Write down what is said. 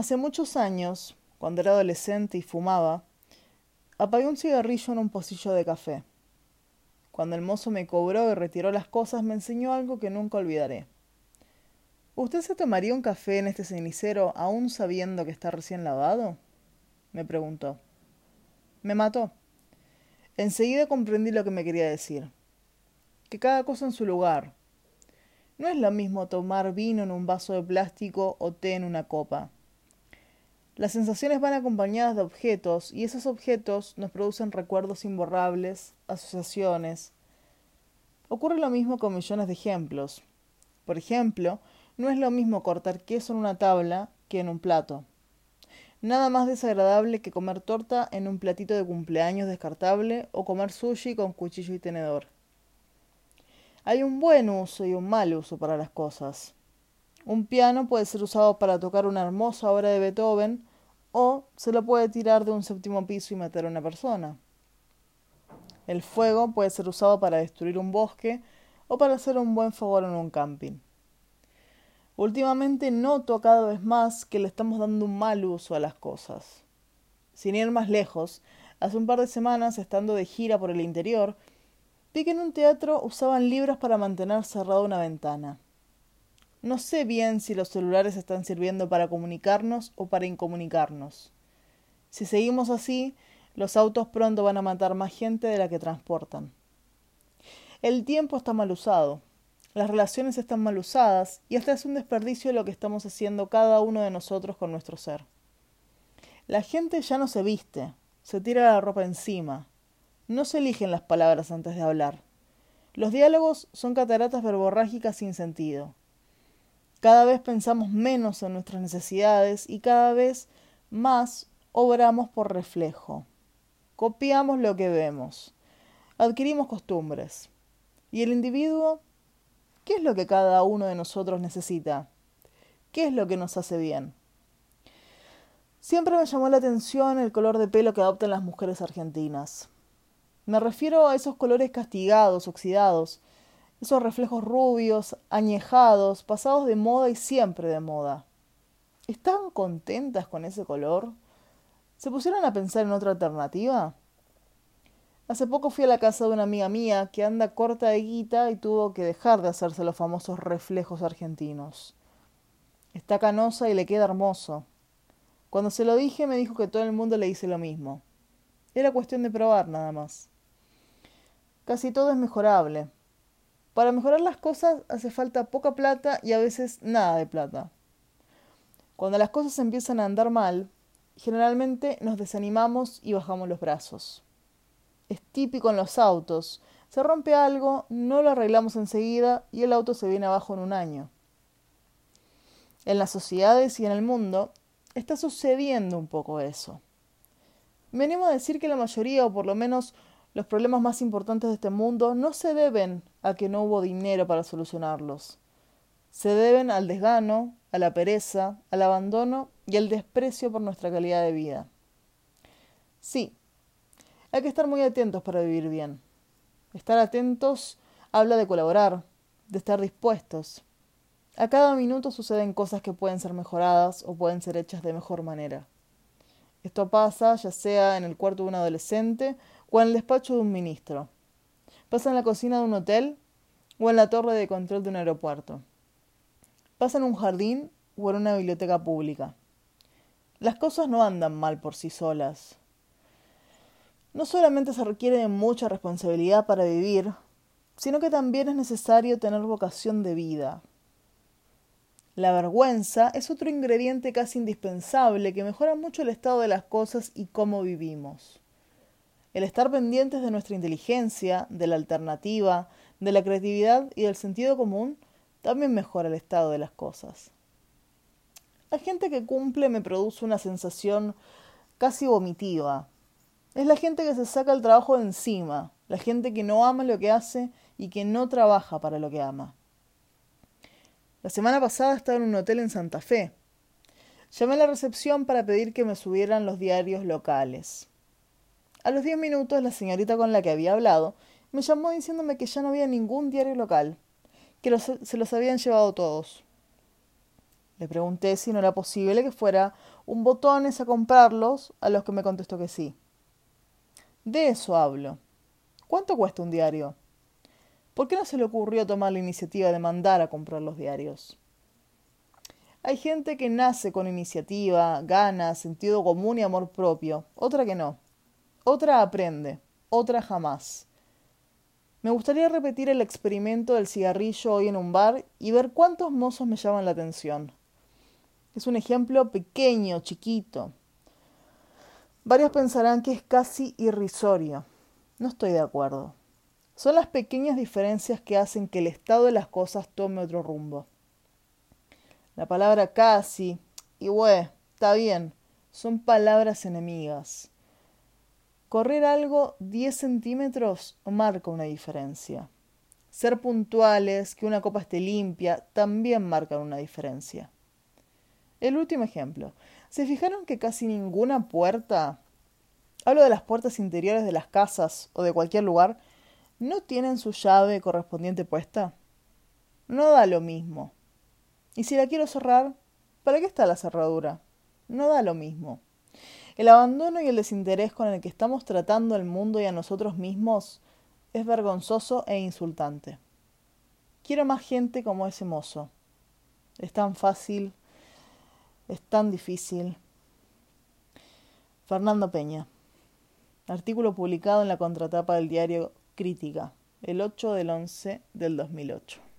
Hace muchos años, cuando era adolescente y fumaba, apagué un cigarrillo en un pocillo de café. Cuando el mozo me cobró y retiró las cosas, me enseñó algo que nunca olvidaré. ¿Usted se tomaría un café en este cenicero aún sabiendo que está recién lavado? me preguntó. Me mató. Enseguida comprendí lo que me quería decir. Que cada cosa en su lugar. No es lo mismo tomar vino en un vaso de plástico o té en una copa. Las sensaciones van acompañadas de objetos y esos objetos nos producen recuerdos imborrables, asociaciones. Ocurre lo mismo con millones de ejemplos. Por ejemplo, no es lo mismo cortar queso en una tabla que en un plato. Nada más desagradable que comer torta en un platito de cumpleaños descartable o comer sushi con cuchillo y tenedor. Hay un buen uso y un mal uso para las cosas. Un piano puede ser usado para tocar una hermosa obra de Beethoven o se lo puede tirar de un séptimo piso y matar a una persona. El fuego puede ser usado para destruir un bosque o para hacer un buen favor en un camping. Últimamente noto cada vez más que le estamos dando un mal uso a las cosas. Sin ir más lejos, hace un par de semanas, estando de gira por el interior, vi que en un teatro usaban libros para mantener cerrada una ventana. No sé bien si los celulares están sirviendo para comunicarnos o para incomunicarnos. Si seguimos así, los autos pronto van a matar más gente de la que transportan. El tiempo está mal usado, las relaciones están mal usadas y hasta es un desperdicio lo que estamos haciendo cada uno de nosotros con nuestro ser. La gente ya no se viste, se tira la ropa encima, no se eligen las palabras antes de hablar. Los diálogos son cataratas verborrágicas sin sentido. Cada vez pensamos menos en nuestras necesidades y cada vez más obramos por reflejo. Copiamos lo que vemos. Adquirimos costumbres. Y el individuo, ¿qué es lo que cada uno de nosotros necesita? ¿Qué es lo que nos hace bien? Siempre me llamó la atención el color de pelo que adoptan las mujeres argentinas. Me refiero a esos colores castigados, oxidados, esos reflejos rubios, añejados, pasados de moda y siempre de moda. ¿Están contentas con ese color? ¿Se pusieron a pensar en otra alternativa? Hace poco fui a la casa de una amiga mía que anda corta de guita y tuvo que dejar de hacerse los famosos reflejos argentinos. Está canosa y le queda hermoso. Cuando se lo dije me dijo que todo el mundo le dice lo mismo. Era cuestión de probar nada más. Casi todo es mejorable, para mejorar las cosas hace falta poca plata y a veces nada de plata. Cuando las cosas empiezan a andar mal, generalmente nos desanimamos y bajamos los brazos. Es típico en los autos. Se rompe algo, no lo arreglamos enseguida y el auto se viene abajo en un año. En las sociedades y en el mundo está sucediendo un poco eso. Venimos a decir que la mayoría, o por lo menos los problemas más importantes de este mundo no se deben a que no hubo dinero para solucionarlos. Se deben al desgano, a la pereza, al abandono y al desprecio por nuestra calidad de vida. Sí, hay que estar muy atentos para vivir bien. Estar atentos habla de colaborar, de estar dispuestos. A cada minuto suceden cosas que pueden ser mejoradas o pueden ser hechas de mejor manera. Esto pasa ya sea en el cuarto de un adolescente o en el despacho de un ministro. Pasa en la cocina de un hotel o en la torre de control de un aeropuerto. Pasa en un jardín o en una biblioteca pública. Las cosas no andan mal por sí solas. No solamente se requiere de mucha responsabilidad para vivir, sino que también es necesario tener vocación de vida. La vergüenza es otro ingrediente casi indispensable que mejora mucho el estado de las cosas y cómo vivimos. El estar pendientes de nuestra inteligencia, de la alternativa, de la creatividad y del sentido común también mejora el estado de las cosas. La gente que cumple me produce una sensación casi vomitiva. Es la gente que se saca el trabajo de encima, la gente que no ama lo que hace y que no trabaja para lo que ama. La semana pasada estaba en un hotel en Santa Fe. Llamé a la recepción para pedir que me subieran los diarios locales. A los diez minutos la señorita con la que había hablado me llamó diciéndome que ya no había ningún diario local, que se los habían llevado todos. Le pregunté si no era posible que fuera un botones a comprarlos, a los que me contestó que sí. De eso hablo. ¿Cuánto cuesta un diario? ¿Por qué no se le ocurrió tomar la iniciativa de mandar a comprar los diarios? Hay gente que nace con iniciativa, ganas, sentido común y amor propio, otra que no. Otra aprende, otra jamás. Me gustaría repetir el experimento del cigarrillo hoy en un bar y ver cuántos mozos me llaman la atención. Es un ejemplo pequeño, chiquito. Varios pensarán que es casi irrisorio. No estoy de acuerdo. Son las pequeñas diferencias que hacen que el estado de las cosas tome otro rumbo. La palabra casi y güey, está bien, son palabras enemigas. Correr algo 10 centímetros marca una diferencia. Ser puntuales, que una copa esté limpia, también marcan una diferencia. El último ejemplo. ¿Se fijaron que casi ninguna puerta, hablo de las puertas interiores de las casas o de cualquier lugar, no tienen su llave correspondiente puesta? No da lo mismo. Y si la quiero cerrar, ¿para qué está la cerradura? No da lo mismo. El abandono y el desinterés con el que estamos tratando al mundo y a nosotros mismos es vergonzoso e insultante. Quiero más gente como ese mozo. Es tan fácil, es tan difícil. Fernando Peña. Artículo publicado en la contratapa del diario Crítica, el 8 del 11 del 2008.